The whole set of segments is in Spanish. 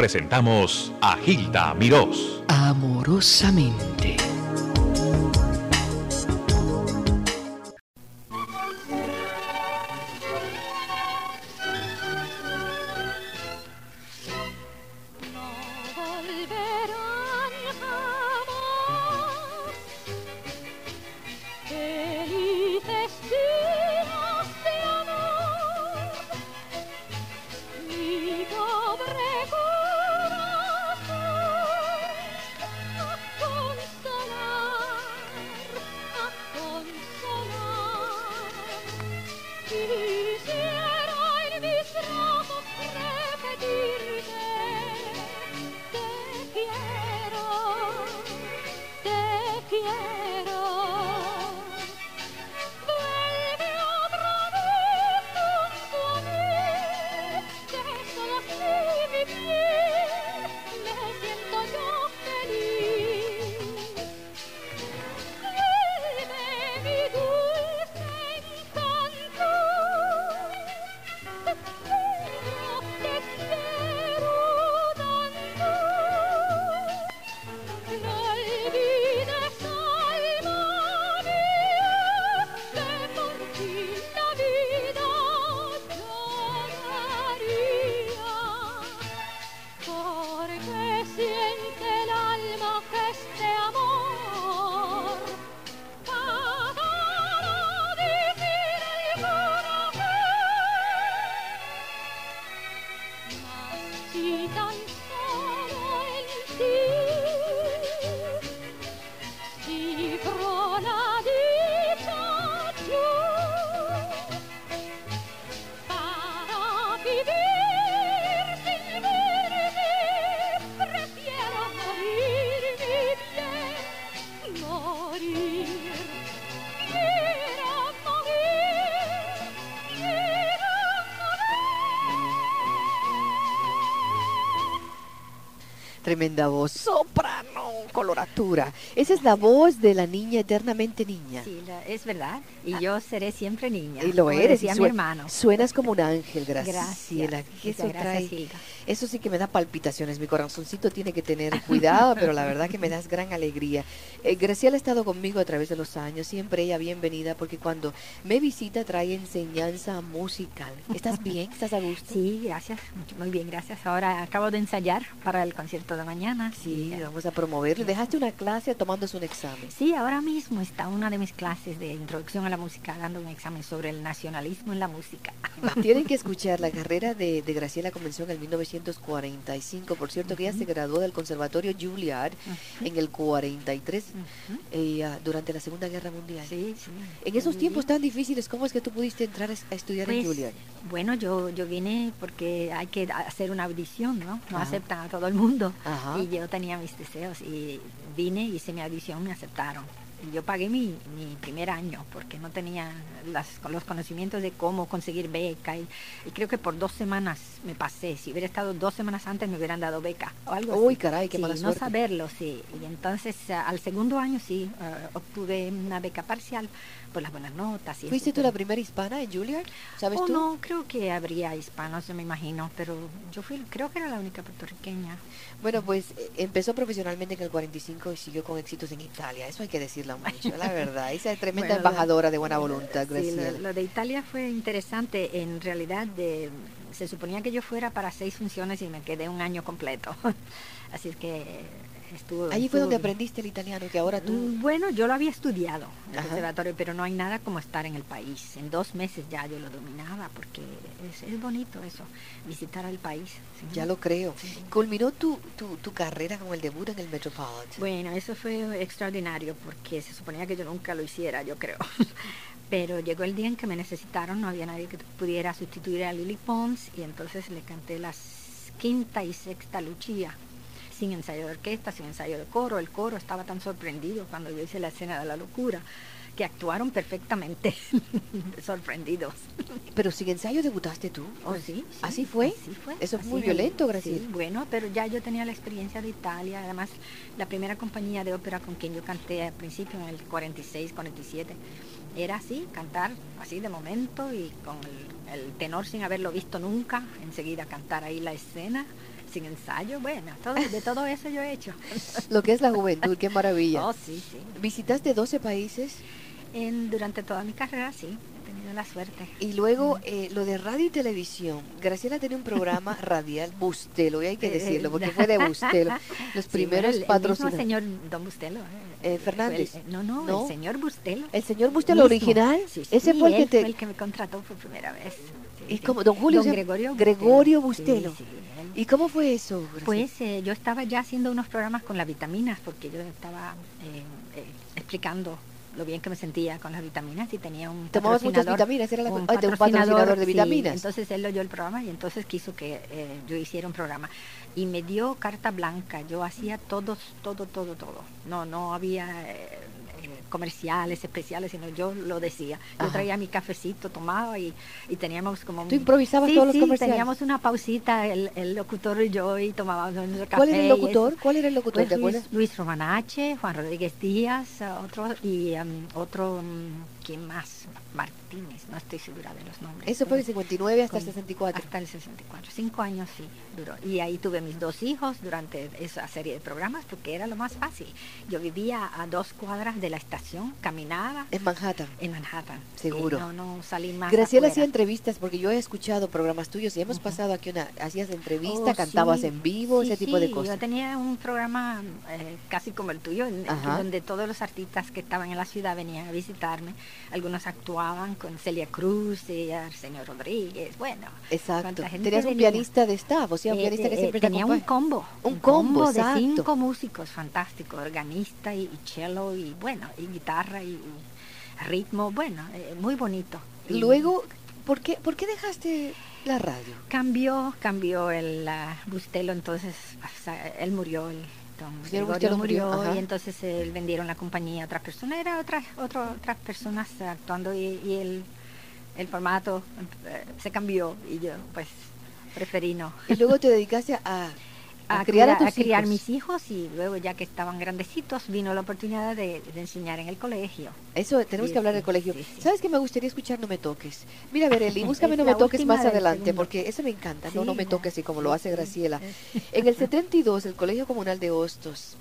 presentamos a Gilda Mirós. Amorosamente. Tremenda voz, soprano, coloratura. Esa es la voz de la niña eternamente niña. Sí, es verdad. Y yo seré siempre niña. Y lo eres. y mi hermano. Suenas como un ángel, gracias. Gracias. Eso, eso sí que me da palpitaciones. Mi corazoncito tiene que tener cuidado, pero la verdad que me das gran alegría. Eh, Graciela ha estado conmigo a través de los años. Siempre ella bienvenida porque cuando me visita trae enseñanza musical. ¿Estás bien? ¿Estás a gusto? Sí, gracias. Muy bien, gracias. Ahora acabo de ensayar para el concierto de mañana. Sí, vamos a ¿Dejaste una clase tomándose un examen? Sí, ahora mismo está una de mis clases de introducción a la música dando un examen sobre el nacionalismo en la música. Tienen que escuchar la carrera de, de Graciela comenzó en el 1945. Por cierto, que ella se graduó del Conservatorio Juilliard en el 43 eh, durante la Segunda Guerra Mundial. Sí, sí. En esos tiempos tan difíciles, ¿cómo es que tú pudiste entrar a, estudiar en pues, Juilliard? Bueno, yo, yo vine porque hay que hacer una audición, ¿no? No aceptan a todo el mundo. Y yo tenía mis deseos y vine, hice mi audición, me aceptaron yo pagué mi, mi, primer año porque no tenía las, los conocimientos de cómo conseguir beca y, creo que por dos semanas me pasé. Si hubiera estado dos semanas antes me hubieran dado beca o algo Uy, caray, qué mala No saberlo, sí. Y entonces al segundo año sí eh, obtuve una beca parcial por las buenas notas. Y ¿Fuiste tú la primera hispana en Juilliard? ¿Sabes oh, tú? No, creo que habría hispanos, me imagino, pero yo fui, creo que era la única puertorriqueña. Bueno, pues eh, empezó profesionalmente en el 45 y siguió con éxitos en Italia. Eso hay que decirlo mucho, la verdad. Esa es tremenda embajadora de buena voluntad, Sí, lo, de Italia fue interesante. En realidad, de, se suponía que yo fuera para seis funciones y me quedé un año completo. Así que Estuvo, Allí fue donde aprendiste el italiano, que ahora tú... Mm, bueno, yo lo había estudiado en el conservatorio, pero no hay nada como estar en el país. En dos meses ya yo lo dominaba, porque es, bonito eso, visitar al país. Ya lo creo. ¿Culminó tu, tu, tu, carrera con el debut en el Metropolitan? Bueno, eso fue extraordinario, porque se suponía que yo nunca lo hiciera, yo creo. pero llegó el día en que me necesitaron, no había nadie que pudiera sustituir a Lily Pons, y entonces le canté las quinta y sexta Lucia sin ensayo de orquesta, sin ensayo de coro. El coro estaba tan sorprendido cuando yo hice la escena de la locura que actuaron perfectamente sorprendidos. Pero sin ensayo debutaste tú. ¿Oh, sí? ¿Así fue? fue. Eso es muy violento, Graciela. bueno, pero ya yo tenía la experiencia de Italia. Además, la primera compañía de ópera con quien yo canté al principio, en el 46, 47, era así, cantar así de momento y con el tenor sin haberlo visto nunca, enseguida cantar ahí la escena sin ensayo, bueno, todo, de todo eso yo he hecho. Lo que es la juventud, qué maravilla. Oh, sí, sí. ¿Visitaste 12 países? En, durante toda mi carrera, sí, he tenido la suerte. Y luego eh, lo de radio y televisión. Graciela tenía un programa radial, Bustelo, y hay que Eh, decirlo, porque fue de Bustelo. Los Sí, primeros el- el mismo patrocinadores. señor Don Bustelo. eh, Eh, Fernández. el- no, no, No. el señor Bustelo. El señor Bustelo mismo. original, Sí, ese sí, fue el que te... fue el que me contrató por primera vez. ¿Y sí. cómo? Don Julio se- Gregorio Gregorio Bustelo. Bustelo. ¿Y cómo fue eso? Graciela? Pues eh, yo estaba ya haciendo unos programas con las vitaminas porque yo estaba eh, eh, explicando lo bien que me sentía con las vitaminas y tenía un Tomabas muchas patrocinador, vitaminas, era la- ay, de un patrocinador de sí, vitaminas. entonces él oyó el programa y entonces quiso que eh, yo hiciera un programa y me dio carta blanca. Yo hacía todos, todo, todo, todo. No, no había eh, comerciales especiales, sino yo lo decía. Yo Ajá. traía mi cafecito, tomaba y, y teníamos como... ¿Tú improvisabas sí, todos los sí, comerciales? teníamos una pausita, el, el locutor y yo, y tomábamos nuestro café. ¿Cuál era el locutor? ¿Cuál era el locutor? Pues ¿Te Luis? Luis Romanache, Juan Rodríguez Díaz, otro y em, otro, mm, ¿quién más? Martínez, no estoy segura de los nombres. Eso fue del pero 59 hasta el con- 64. Hasta el 64, cinco años sí duró. Y ahí tuve mis dos hijos durante esa serie de programas porque era lo más fácil. Yo vivía a dos cuadras de la estación, caminaba En Manhattan. en Manhattan. Seguro. No, no salí más. Graciela afuera. hacía entrevistas porque yo he escuchado programas tuyos y hemos pasado aquí una, hacías entrevista, Oh, cantabas sí. en vivo, Sí, ese tipo de cosas. Yo tenía un programa eh, casi como el tuyo, en- donde todos los artistas que estaban en la ciudad venían a visitarme. Algunos actuaban con Celia Cruz y Arsenio Rodríguez. Bueno, Exacto. Tenías un venía. pianista de staff, o sea, un Eh, pianista que eh, siempre te tenía un acompaña. combo. Un combo, de exacto. cinco músicos fantásticos, organista y, y cello y bueno, y guitarra y, y ritmo, bueno, eh, muy bonito. Luego, ¿por qué, ¿por qué dejaste la radio? cambió, cambió el ah, Bustelo, entonces o sea, él murió, el Señor Gregorio Bustelo murió, murió, ajá. y entonces él vendieron la compañía a otras personas, era otras otro- otras personas actuando y, y el, el formato eh, se cambió y yo pues preferí no. Y luego te dedicaste a, a, a criar a tus a criar hijos. mis hijos y luego ya que estaban grandecitos vino la oportunidad de, de enseñar en el colegio. Eso, tenemos Sí, que hablar sí, del colegio. sí. ¿Sabes qué me gustaría escuchar? No me toques. Mira, Bereli, búscame No me toques más del adelante, porque eso me encanta. no, no me toques, y como lo hace. Graciela. En el 72, el Colegio Comunal de Hostos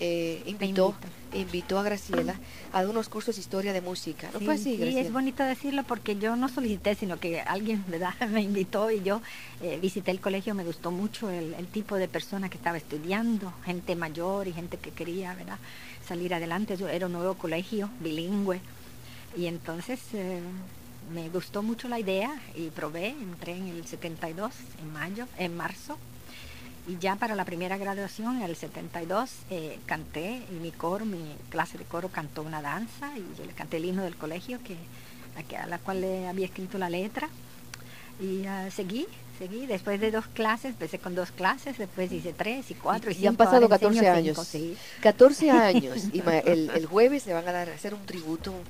eh, invitó, invito. Invitó a Graciela a unos cursos de historia de música. ¿No fue Sí, Graciela? es bonito decirlo porque yo no solicité, sino que alguien ¿verdad? me invitó y yo eh, visité el colegio, me gustó mucho el, el tipo de persona que estaba estudiando, gente mayor y gente que quería ¿verdad? salir adelante. Yo era un nuevo colegio, bilingüe, y entonces eh, me gustó mucho la idea y probé, entré en el 72, en mayo, en marzo. Y ya para la primera graduación, en el 72, eh, canté y mi coro, mi clase de coro cantó una danza y yo le canté el himno del colegio que, a, que- a la cual le había escrito la letra. Y ah, seguí, seguí. Después de dos clases, empecé con dos clases, después hice tres y cuatro y, Y han cinco, pasado ahora enseño 14 cinco, años. sí. 14 años. Y el, el jueves le van a dar, hacer un tributo, un,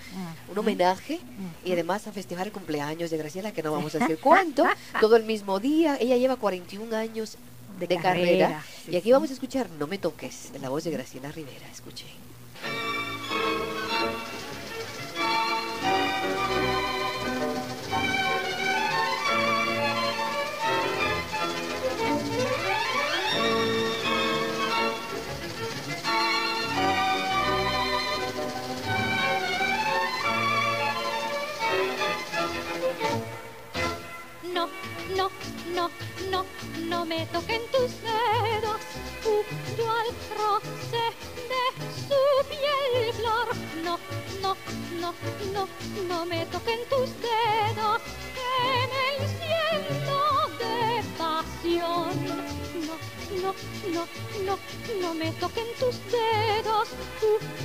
un homenaje y además a festejar el cumpleaños de Graciela, que no vamos a decir cuánto, todo el mismo día. Ella lleva 41 años de, De carrera. carrera, sí, y aquí sí. vamos a escuchar No me toques, en la voz de Graciela Rivera. Escuchen. No, no, no, no me toquen tus dedos, yo al roce de su piel flor. No, no, no, no, no me toquen tus dedos, que me enciendo de pasión. No, no, no, no, me toquen tus dedos,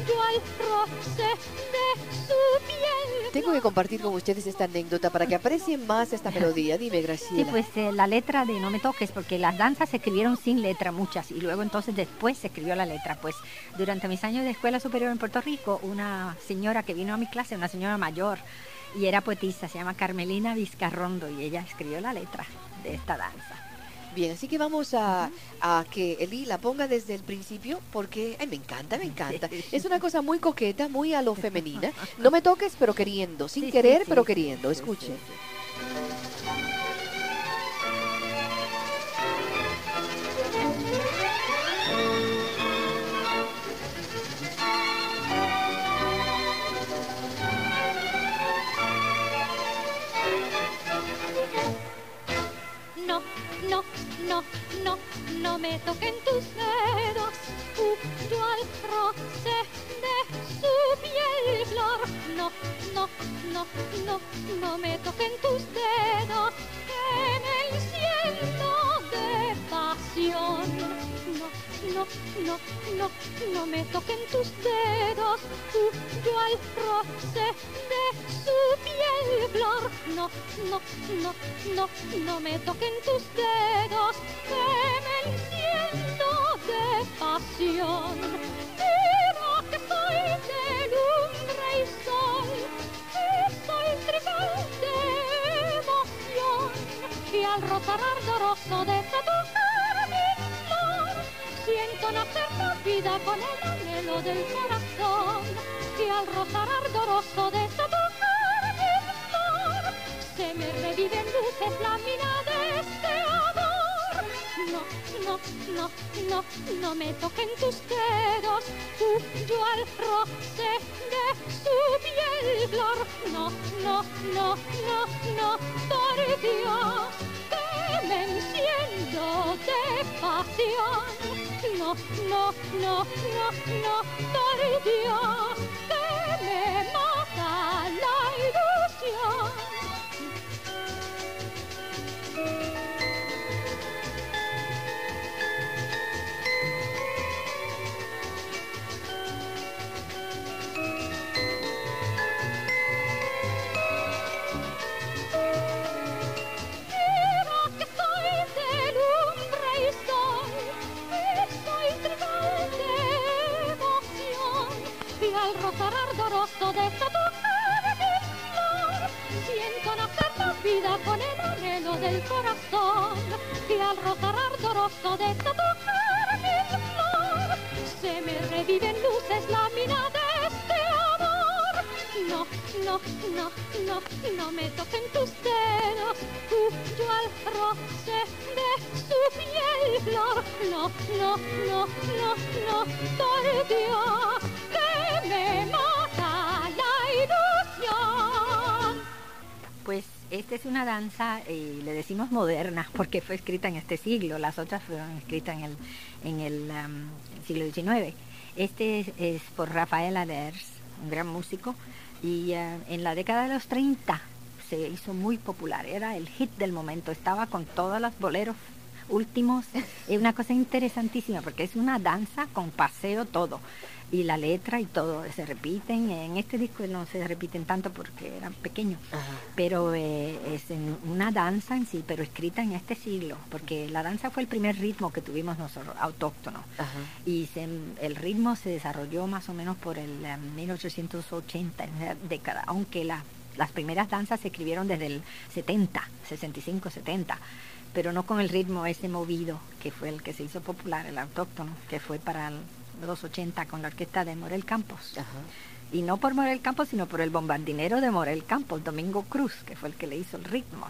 yo al roce de su piel Tengo que compartir con ustedes esta anécdota para que aprecien más esta melodía. Dime, Sí, Graciela. pues eh, la letra de No me toques, porque las danzas se escribieron sin letra muchas y luego entonces después se escribió la letra. Pues durante mis años de escuela superior en Puerto Rico, una señora que vino a mi clase, una señora mayor y era poetisa, se llama Carmelina Vizcarrondo y ella escribió la letra de esta danza. Bien, así que vamos a, a que Eli la ponga desde el principio porque ay, me encanta, me encanta. Es una cosa muy coqueta, muy a lo femenina. No me toques, pero queriendo. Sin Sí, querer, sí, pero queriendo. sí, no, no, no me toquen tus dedos. Huyo al roce de su piel flor. No, no, no, no, no me toquen tus dedos. Que me enciendo de pasión. No, no, no, no me toquen tus dedos, yo al roce de su piel flor. No, no, no, no, no me toquen tus dedos, que me enciendo de pasión. Mira que soy de lumbre y sol, y soy trigal de emoción, y al rozar ardoroso de esa nacer la vida con el anhelo del corazón y al rozar ardoroso de esa tocar flor se me reviven luces la mirada de este amor. No, no, no, no, no me toquen tus dedos yo al roce de su piel flor. No, no, no, no, no, por Dios que me enciendo de pasión no, no, no, no, no, por Dios, que me mata la ilusión. Ardoroso de esta flor. Siento nacer la vida con el anhelo del corazón y al rozar ardoroso de esta flor se me reviven luces la mina de este amor. No, no, no, no, no me toquen tus dedos, yo al roce de su piel flor. No, no, no, no, no, por Dios que me Pues esta es una danza, eh, le decimos moderna, porque fue escrita en este siglo, las otras fueron escritas en el, en el siglo XIX. Este es, por Rafael Aders, un gran músico, y eh, en la década de los 30 se hizo muy popular, era el hit del momento, estaba con todos los boleros últimos, es una cosa interesantísima, porque es una danza con paseo todo y la letra y todo se repiten. En este disco no se repiten tanto porque eran pequeños, pero eh, es en una danza en sí, pero escrita en este siglo, porque la danza fue el primer ritmo que tuvimos nosotros, autóctono. Y el ritmo se desarrolló más o menos por el 1880, en la década, aunque las primeras danzas se escribieron desde el 70, 65, 70 pero no con el ritmo ese movido que fue el que se hizo popular, el autóctono, que fue para el, los 80 con la orquesta de Morel Campos. Y no por Morel Campos, sino por el bombardinero de Morel Campos, Domingo Cruz, que fue el que le hizo el ritmo.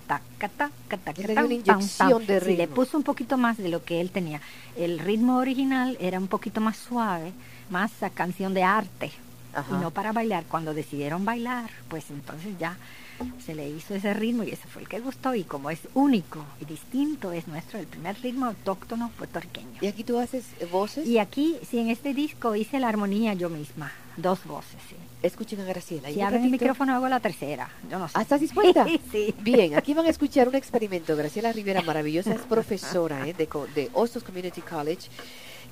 le le puso un poquito más de lo que él tenía. El ritmo original era un poquito más suave, más a canción de arte, y no para bailar. Cuando decidieron bailar, pues entonces ya se le hizo ese ritmo y ese fue el que gustó y como es único y distinto es nuestro el primer ritmo autóctono puertorriqueño. ¿Y aquí tú haces voces? Y aquí, sí, en este disco hice la armonía yo misma, dos voces, sí. Escuchen a Graciela. Si abren el micrófono hago la tercera, yo no sé. ¿Ah, ¿Estás dispuesta? sí. Bien, aquí van a escuchar un experimento. Graciela Rivera, maravillosa, es profesora ¿eh? de, de Hostos Community College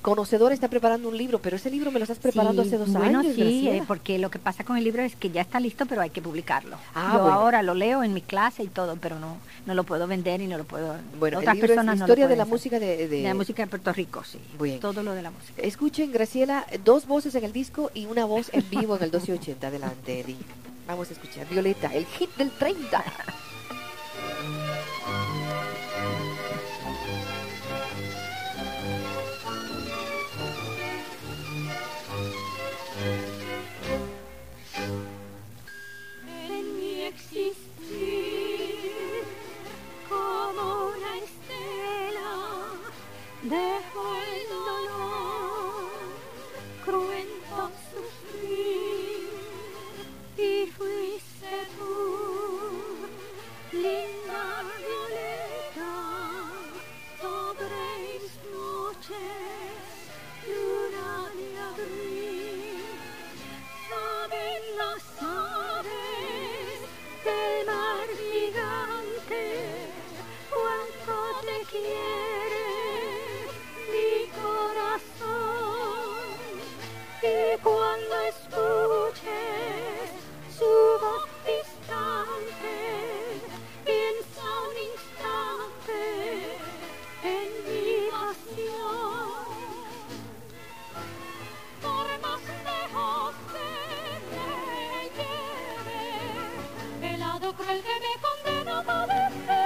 Conocedor está preparando un libro, pero ese libro me lo estás preparando hace dos bueno, años. Sí, eh, porque lo que pasa con el libro es que ya está listo, pero hay que publicarlo. Ah, Yo ahora lo leo en mi clase y todo, pero no no lo puedo vender y no lo puedo. Bueno, otras personas es historia de la música de, de, la música de Puerto Rico, sí. Todo lo de la música. Escuchen, Graciela, dos voces en el disco y una voz en vivo en el 1280. Adelante, Eddie. Vamos a escuchar. Violeta, el hit del 30. linda violeta, cruel que me condena a padecer.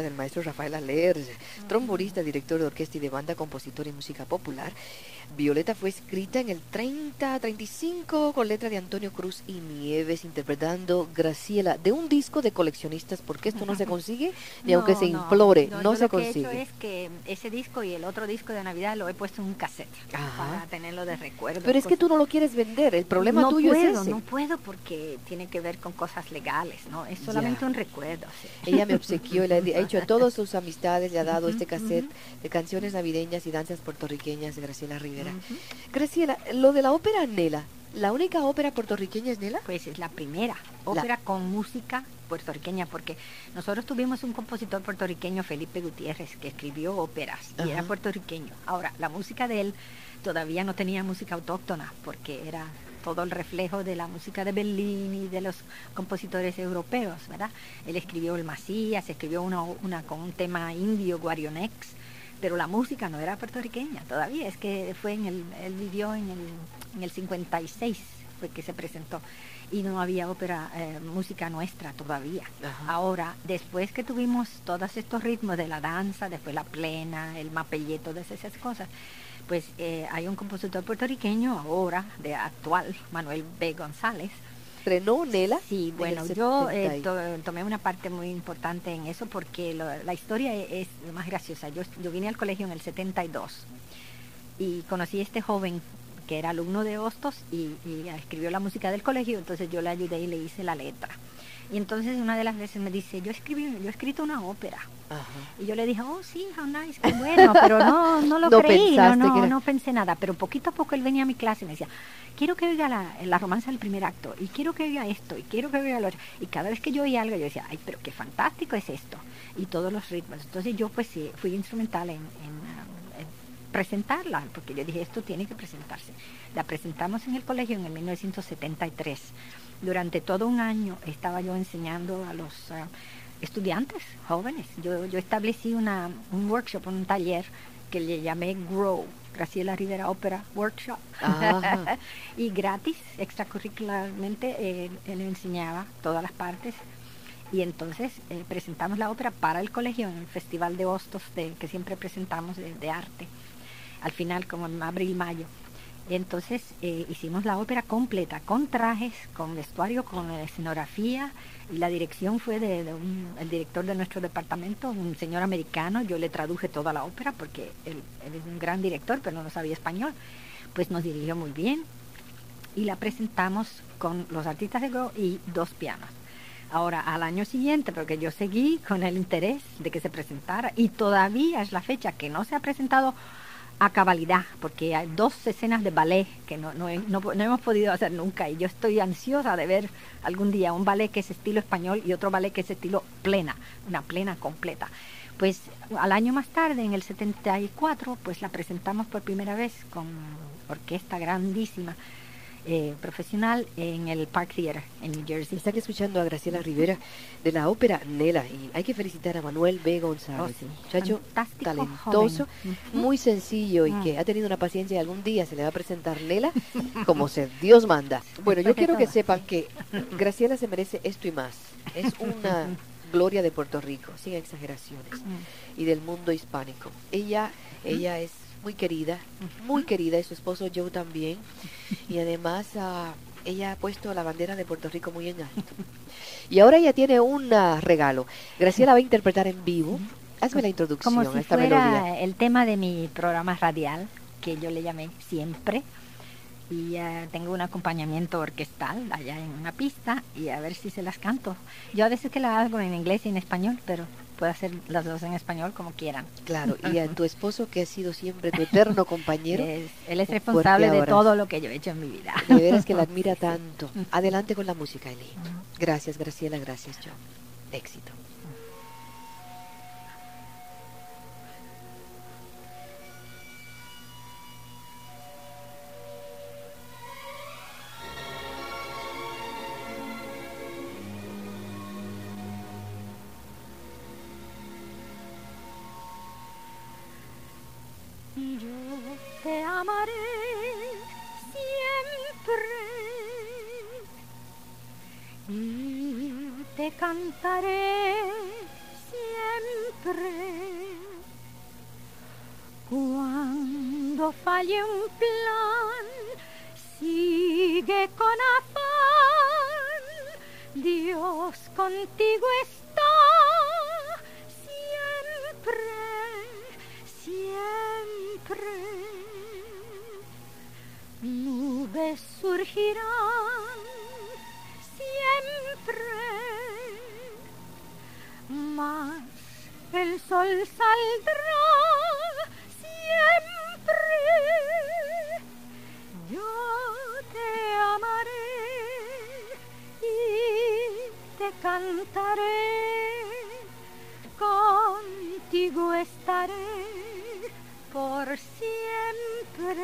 El maestro Rafael Aler, trombonista, director de orquesta y de banda, compositor y música popular. Violeta fue escrita en el 30-35 con letra de Antonio Cruz y Nieves, interpretando Graciela de un disco de coleccionistas, porque esto no se consigue ni aunque se implore, no, yo se lo que he consigue. hecho es que ese disco y el otro disco de Navidad lo he puesto en un cassette Ajá. para tenerlo de recuerdo. Pero es que tú no lo quieres vender, el problema no tuyo puedo, es ese. No puedo porque tiene que ver con cosas legales, ¿no? Es solamente Ya. un recuerdo. sí. Ella me obsequió, ha hecho a todas sus amistades, le ha dado este cassette de canciones navideñas y danzas puertorriqueñas de Graciela Rivera. Graciela, lo de la ópera Nela, ¿la única ópera puertorriqueña es Nela? Pues es la primera ópera con música puertorriqueña, porque nosotros tuvimos un compositor puertorriqueño, Felipe Gutiérrez, que escribió óperas y era puertorriqueño. Ahora, la música de él todavía no tenía música autóctona, porque era todo el reflejo de la música de Bellini, de los compositores europeos, ¿verdad? Él escribió el Macías, escribió una, una con un tema indio, Guarionex, pero la música no era puertorriqueña todavía, es que fue en el, él vivió en el, en el 56, fue que se presentó, y no había ópera, eh, música nuestra todavía. Ajá. Ahora, después que tuvimos todos estos ritmos de la danza, después la plena, el mapellé, todas esas cosas, pues eh, hay un compositor puertorriqueño ahora, de actual, Manuel B. González, ¿Frenó Nela? Sí, en bueno, yo 70 eh, to- tomé una parte muy importante en eso porque lo- la historia e- es, más graciosa. Yo, yo vine al colegio en el 72 y conocí a este joven que era alumno de Hostos y, y escribió la música del colegio, entonces yo le ayudé y le hice la letra. Y entonces una de las veces me dice, yo escribí, yo he escrito una ópera. Ajá. Y yo le dije, oh sí, how nice, qué bueno, pero no, no lo No creí, no, no, era- no pensé nada. Pero poquito a poco él venía a mi clase y me decía, quiero que oiga la, la romanza del primer acto, y quiero que oiga esto, y quiero que oiga lo otro. Y cada vez que yo oía algo, yo decía, ay, pero qué fantástico es esto. Y todos los ritmos. Entonces yo pues sí, fui instrumental en, en, um, en presentarla, porque yo dije, esto tiene que presentarse. La presentamos en el colegio en el 1973. Durante todo un año estaba yo enseñando a los ah, estudiantes jóvenes. Yo, yo establecí una, un workshop, un taller que le llamé Grow, Graciela Rivera Opera Workshop. Y gratis, extracurricularmente, eh, él enseñaba todas las partes. Y entonces eh, presentamos la ópera para el colegio en el Festival de Hostos de, que siempre presentamos de, de arte, al final como en abril-mayo. Entonces eh, hicimos la ópera completa, con trajes, con vestuario, con escenografía, la dirección fue de, un- director de nuestro departamento, un señor americano, yo le traduje toda la ópera porque él, él es un gran director, pero no sabía español, pues nos dirigió muy bien. Y la presentamos con los artistas de Go y dos pianos. Ahora, al año siguiente, porque yo seguí con el interés de que se presentara y todavía es la fecha que no se ha presentado a cabalidad, porque hay dos escenas de ballet que no, no, no hemos podido hacer nunca y yo estoy ansiosa de ver algún día un ballet que es estilo español y otro ballet que es estilo plena, una plena completa. Pues al año más tarde, en el 74, pues la presentamos por primera vez con orquesta grandísima, eh, profesional, en el Park Theater en New Jersey. Están escuchando a Graciela Rivera de la ópera Nela y hay que felicitar a Manuel B. González, Oh, sí. muchacho Fantástico talentoso, joven. Muy sencillo y Mm. que ha tenido una paciencia y algún día se le va a presentar Nela como se Dios manda. Bueno, yo Después quiero que sepan que Graciela se merece esto y más. Es una gloria de Puerto Rico, sin exageraciones, Mm. y del mundo hispánico. Ella, ella es muy querida, muy querida, y su esposo Joe también, y además ah, ella ha puesto la bandera de Puerto Rico muy en alto. Y ahora ella tiene un ah, regalo. Graciela va a interpretar en vivo. Hazme la introducción Como a si esta fuera melodía. el tema de mi programa radial, que yo le llamé Siempre. Y eh, tengo un acompañamiento orquestal allá en una pista y a ver si se las canto. Yo a veces que la hago en inglés y en español, pero puedo hacer las dos en español como quieran. Claro, y a tu esposo que ha sido siempre tu eterno compañero. Es- él es responsable de todo lo que yo he hecho en mi vida. De veras que la admira tanto. Adelante con la música, Eli. Gracias, Graciela, gracias, Joe. Éxito. Cantaré siempre Cuando falle un plan, sigue con afán. Dios contigo está siempre, siempre. Nubes surgirán siempre, más el sol saldrá siempre. Yo te amaré y te cantaré, contigo estaré por siempre.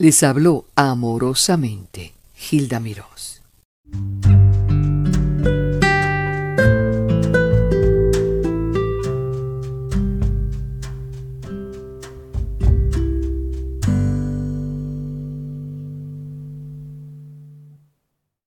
Les habló amorosamente Gilda Mirós.